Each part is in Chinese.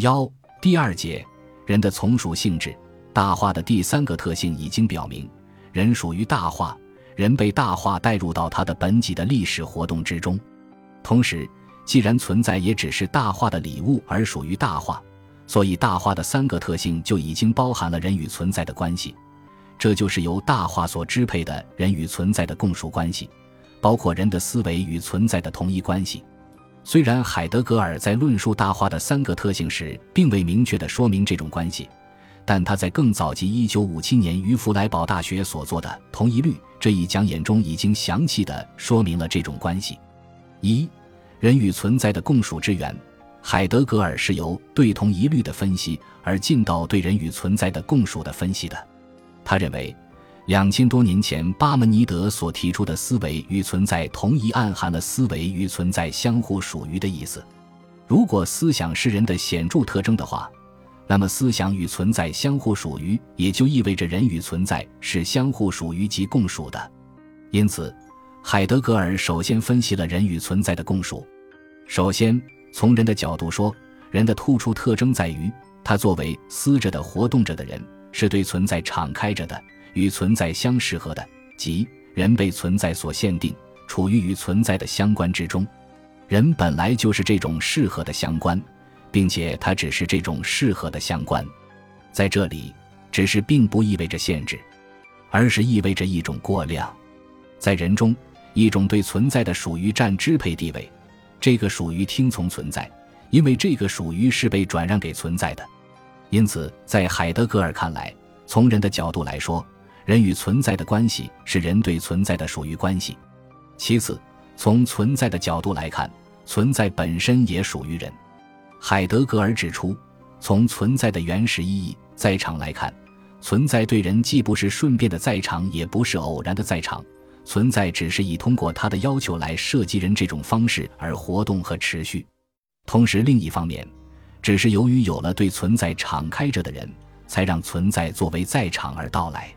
幺第二节，人的从属性质。大化的第三个特性已经表明，人属于大化，人被大化带入到他的本己的历史活动之中。同时，既然存在也只是大化的礼物而属于大化，所以大化的三个特性就已经包含了人与存在的关系。这就是由大化所支配的人与存在的共属关系，包括人的思维与存在的同一关系。虽然海德格尔在论述大化的三个特性时，并未明确地说明这种关系。但他在更早及1957年于弗莱堡大学所做的《同一律》这一讲演中，已经详细的说明了这种关系。一、人与存在的共属之源。海德格尔是由对同一律的分析而进到对人与存在的共属的分析的。他认为，两千多年前巴门尼德所提出的思维与存在同一，暗含了思维与存在相互属于的意思。如果思想是人的显著特征的话。那么，思想与存在相互属于，也就意味着人与存在是相互属于及共属的。因此，海德格尔首先分析了人与存在的共属。首先，从人的角度说，人的突出特征在于，他作为思着的、活动着的人，是对存在敞开着的，与存在相适合的，即人被存在所限定，处于与存在的相关之中。人本来就是这种适合的相关。并且它只是这种适合的相关，在这里，只是并不意味着限制，而是意味着一种过量。在人中，一种对存在的属于占支配地位，这个属于听从存在，因为这个属于是被转让给存在的。因此，在海德格尔看来，从人的角度来说，人与存在的关系是人对存在的属于关系。其次，从存在的角度来看，存在本身也属于人。海德格尔指出，从存在的原始意义在场来看，存在对人既不是顺便的在场，也不是偶然的在场。存在只是以通过他的要求来设计人这种方式而活动和持续。同时，另一方面，只是由于有了对存在敞开着的人，才让存在作为在场而到来。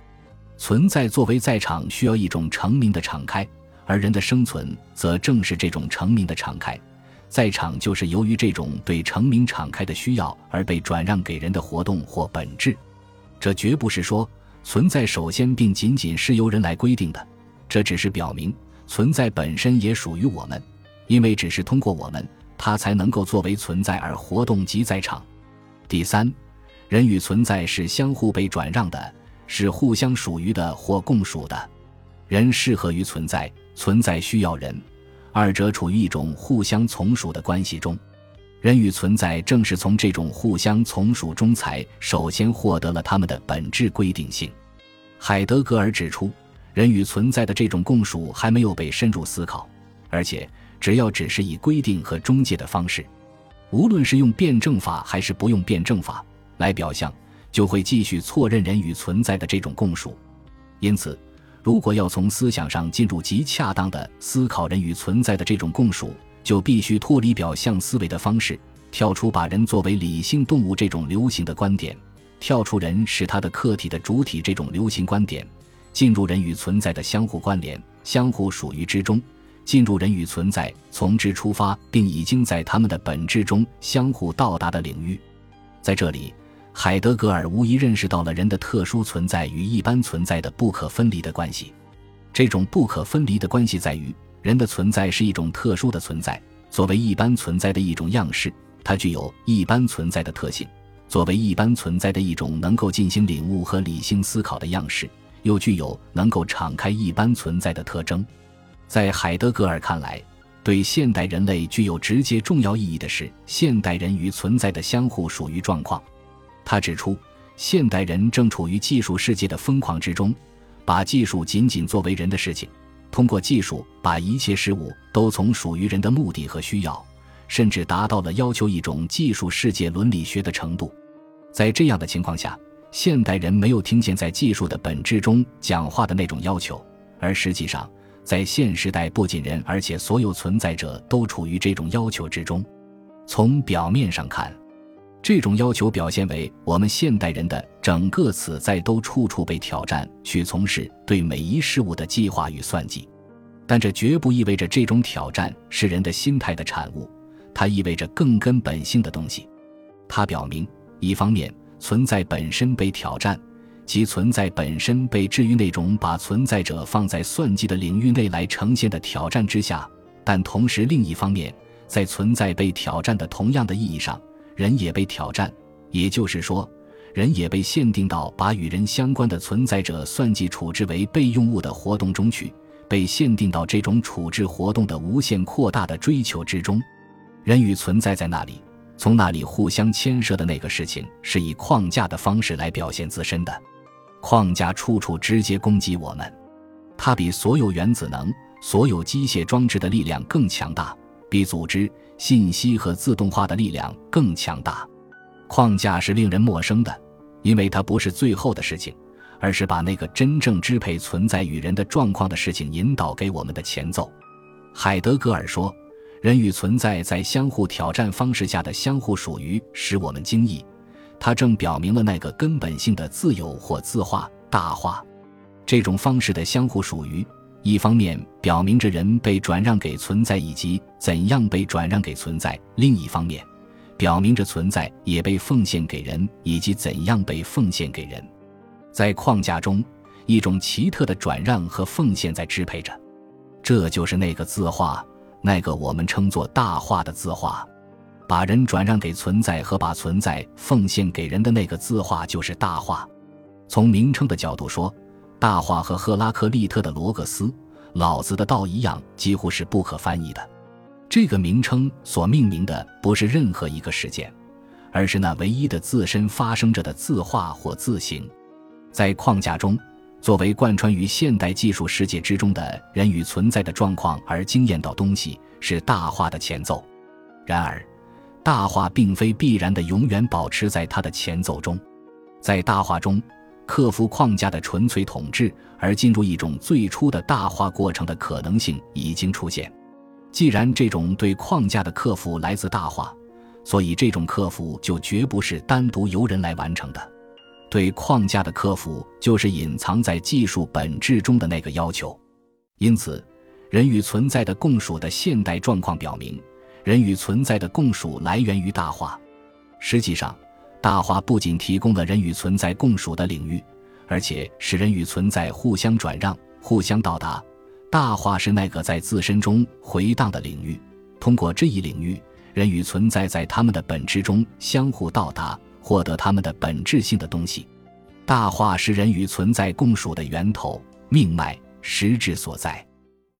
存在作为在场需要一种成名的敞开，而人的生存则正是这种成名的敞开。在场就是由于这种对成名敞开的需要而被转让给人的活动或本质，这绝不是说存在首先并仅仅是由人来规定的，这只是表明存在本身也属于我们，因为只是通过我们，它才能够作为存在而活动及在场。第三，人与存在是相互被转让的，是互相属于的或共属的，人适合于存在，存在需要人。二者处于一种互相从属的关系中，人与存在正是从这种互相从属中才首先获得了他们的本质规定性。海德格尔指出，人与存在的这种共属还没有被深入思考，而且只要只是以规定和中介的方式，无论是用辩证法还是不用辩证法来表象，就会继续错认人与存在的这种共属。因此。如果要从思想上进入极恰当的思考人与存在的这种共属，就必须脱离表象思维的方式，跳出把人作为理性动物这种流行的观点，跳出人是他的客体的主体这种流行观点，进入人与存在的相互关联、相互属于之中，进入人与存在从之出发，并已经在他们的本质中相互到达的领域，在这里。海德格尔无疑认识到了人的特殊存在与一般存在的不可分离的关系。这种不可分离的关系在于，人的存在是一种特殊的存在，作为一般存在的一种样式，它具有一般存在的特性；作为一般存在的一种能够进行领悟和理性思考的样式，又具有能够敞开一般存在的特征。在海德格尔看来，对现代人类具有直接重要意义的是现代人与存在的相互属于状况。他指出，现代人正处于技术世界的疯狂之中，把技术仅仅作为人的事情，通过技术把一切事物都从属于人的目的和需要，甚至达到了要求一种技术世界伦理学的程度。在这样的情况下，现代人没有听见在技术的本质中讲话的那种要求，而实际上，在现时代，不仅人，而且所有存在者都处于这种要求之中。从表面上看。这种要求表现为我们现代人的整个此在都处处被挑战，去从事对每一事物的计划与算计，但这绝不意味着这种挑战是人的心态的产物，它意味着更根本性的东西。它表明，一方面存在本身被挑战，即存在本身被置于那种把存在者放在算计的领域内来呈现的挑战之下；但同时，另一方面，在存在被挑战的同样的意义上，人也被挑战。也就是说，人也被限定到把与人相关的存在者算计处置为备用物的活动中去，被限定到这种处置活动的无限扩大的追求之中。人与存在在那里，从那里互相牵涉的那个事情，是以框架的方式来表现自身的。框架处处直接攻击我们，它比所有原子能、所有机械装置的力量更强大，比组织、信息和自动化的力量更强大。框架是令人陌生的，因为它不是最后的事情，而是把那个真正支配存在与人的状况的事情引导给我们的前奏。海德格尔说：“人与存在在相互挑战方式下的相互属于，使我们惊异。它正表明了那个根本性的自由或自化、大化。这种方式的相互属于，一方面表明着人被转让给存在以及怎样被转让给存在；另一方面。”表明着存在也被奉献给人，以及怎样被奉献给人。在框架中，一种奇特的转让和奉献在支配着。这就是那个字画，那个我们称作大画的字画。把人转让给存在和把存在奉献给人的那个字画，就是大画。从名称的角度说，大化和赫拉克利特的罗格斯、老子的道一样，几乎是不可翻译的。这个名称所命名的不是任何一个事件，而是那唯一的自身发生着的字画或字形。在框架中，作为贯穿于现代技术世界之中的人与存在的状况而惊艳到东西，是大化的前奏。然而，大化并非必然的永远保持在它的前奏中。在大化中，克服框架的纯粹统治，而进入一种最初的大化过程的可能性已经出现。既然这种对框架的克服来自大化，所以这种克服就绝不是单独由人来完成的。对框架的克服就是隐藏在技术本质中的那个要求。因此，人与存在的共属的现代状况表明，人与存在的共属来源于大化。实际上，大化不仅提供了人与存在共属的领域，而且使人与存在互相转让、互相到达。大化是那个在自身中回荡的领域，通过这一领域，人与存在在他们的本质中相互到达，获得他们的本质性的东西。大化是人与存在共属的源头、命脉、实质所在。